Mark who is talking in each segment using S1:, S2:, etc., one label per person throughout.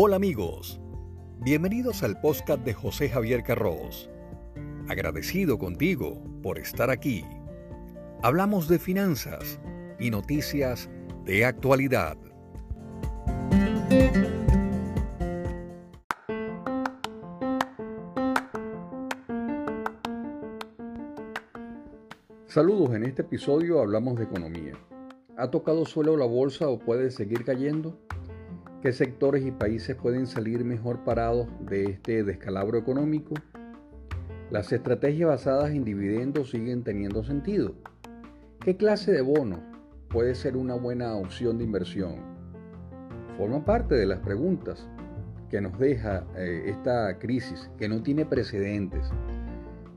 S1: Hola amigos, bienvenidos al podcast de José Javier Carros. Agradecido contigo por estar aquí. Hablamos de finanzas y noticias de actualidad.
S2: Saludos, en este episodio hablamos de economía. ¿Ha tocado suelo la bolsa o puede seguir cayendo? ¿Qué sectores y países pueden salir mejor parados de este descalabro económico? Las estrategias basadas en dividendos siguen teniendo sentido. ¿Qué clase de bono puede ser una buena opción de inversión? Forma parte de las preguntas que nos deja eh, esta crisis que no tiene precedentes,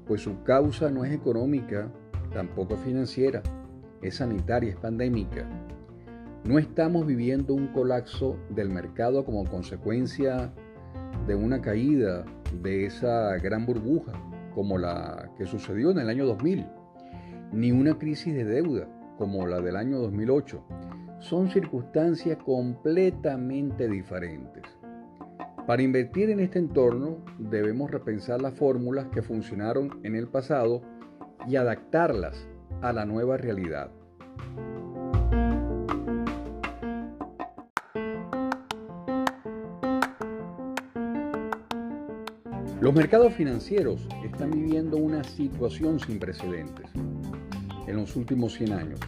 S2: pues su causa no es económica, tampoco financiera, es sanitaria, es pandémica. No estamos viviendo un colapso del mercado como consecuencia de una caída de esa gran burbuja como la que sucedió en el año 2000, ni una crisis de deuda como la del año 2008. Son circunstancias completamente diferentes. Para invertir en este entorno debemos repensar las fórmulas que funcionaron en el pasado y adaptarlas a la nueva realidad. Los mercados financieros están viviendo una situación sin precedentes en los últimos 100 años.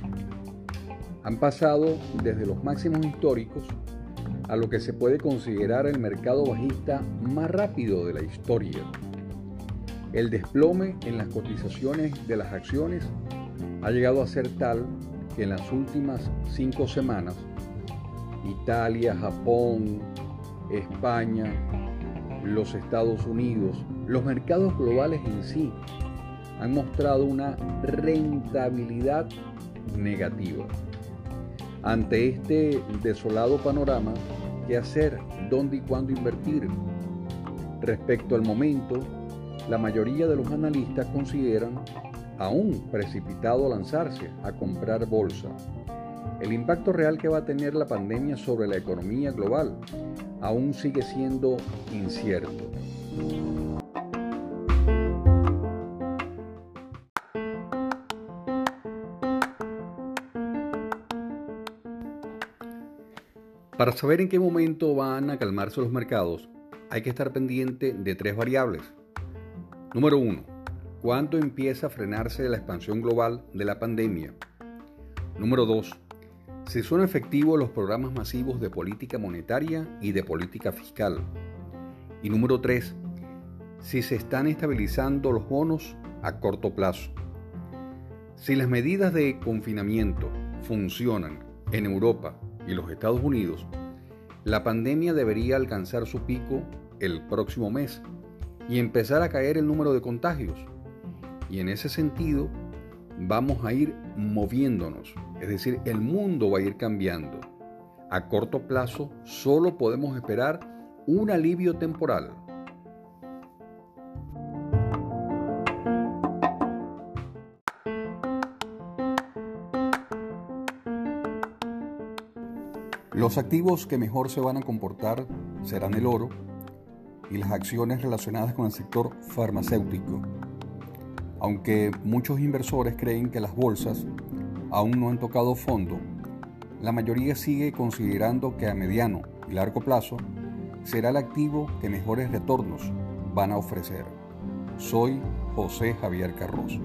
S2: Han pasado desde los máximos históricos a lo que se puede considerar el mercado bajista más rápido de la historia. El desplome en las cotizaciones de las acciones ha llegado a ser tal que en las últimas cinco semanas, Italia, Japón, España, los Estados Unidos, los mercados globales en sí, han mostrado una rentabilidad negativa. Ante este desolado panorama, ¿qué hacer? ¿Dónde y cuándo invertir? Respecto al momento, la mayoría de los analistas consideran aún precipitado lanzarse a comprar bolsa. El impacto real que va a tener la pandemia sobre la economía global aún sigue siendo incierto. Para saber en qué momento van a calmarse los mercados, hay que estar pendiente de tres variables. Número 1. ¿Cuándo empieza a frenarse la expansión global de la pandemia? Número 2. Si son efectivos los programas masivos de política monetaria y de política fiscal. Y número 3. Si se están estabilizando los bonos a corto plazo. Si las medidas de confinamiento funcionan en Europa y los Estados Unidos, la pandemia debería alcanzar su pico el próximo mes y empezar a caer el número de contagios. Y en ese sentido, vamos a ir moviéndonos, es decir, el mundo va a ir cambiando. A corto plazo solo podemos esperar un alivio temporal. Los activos que mejor se van a comportar serán el oro, y las acciones relacionadas con el sector farmacéutico. Aunque muchos inversores creen que las bolsas aún no han tocado fondo, la mayoría sigue considerando que a mediano y largo plazo será el activo que mejores retornos van a ofrecer. Soy José Javier Carrozo.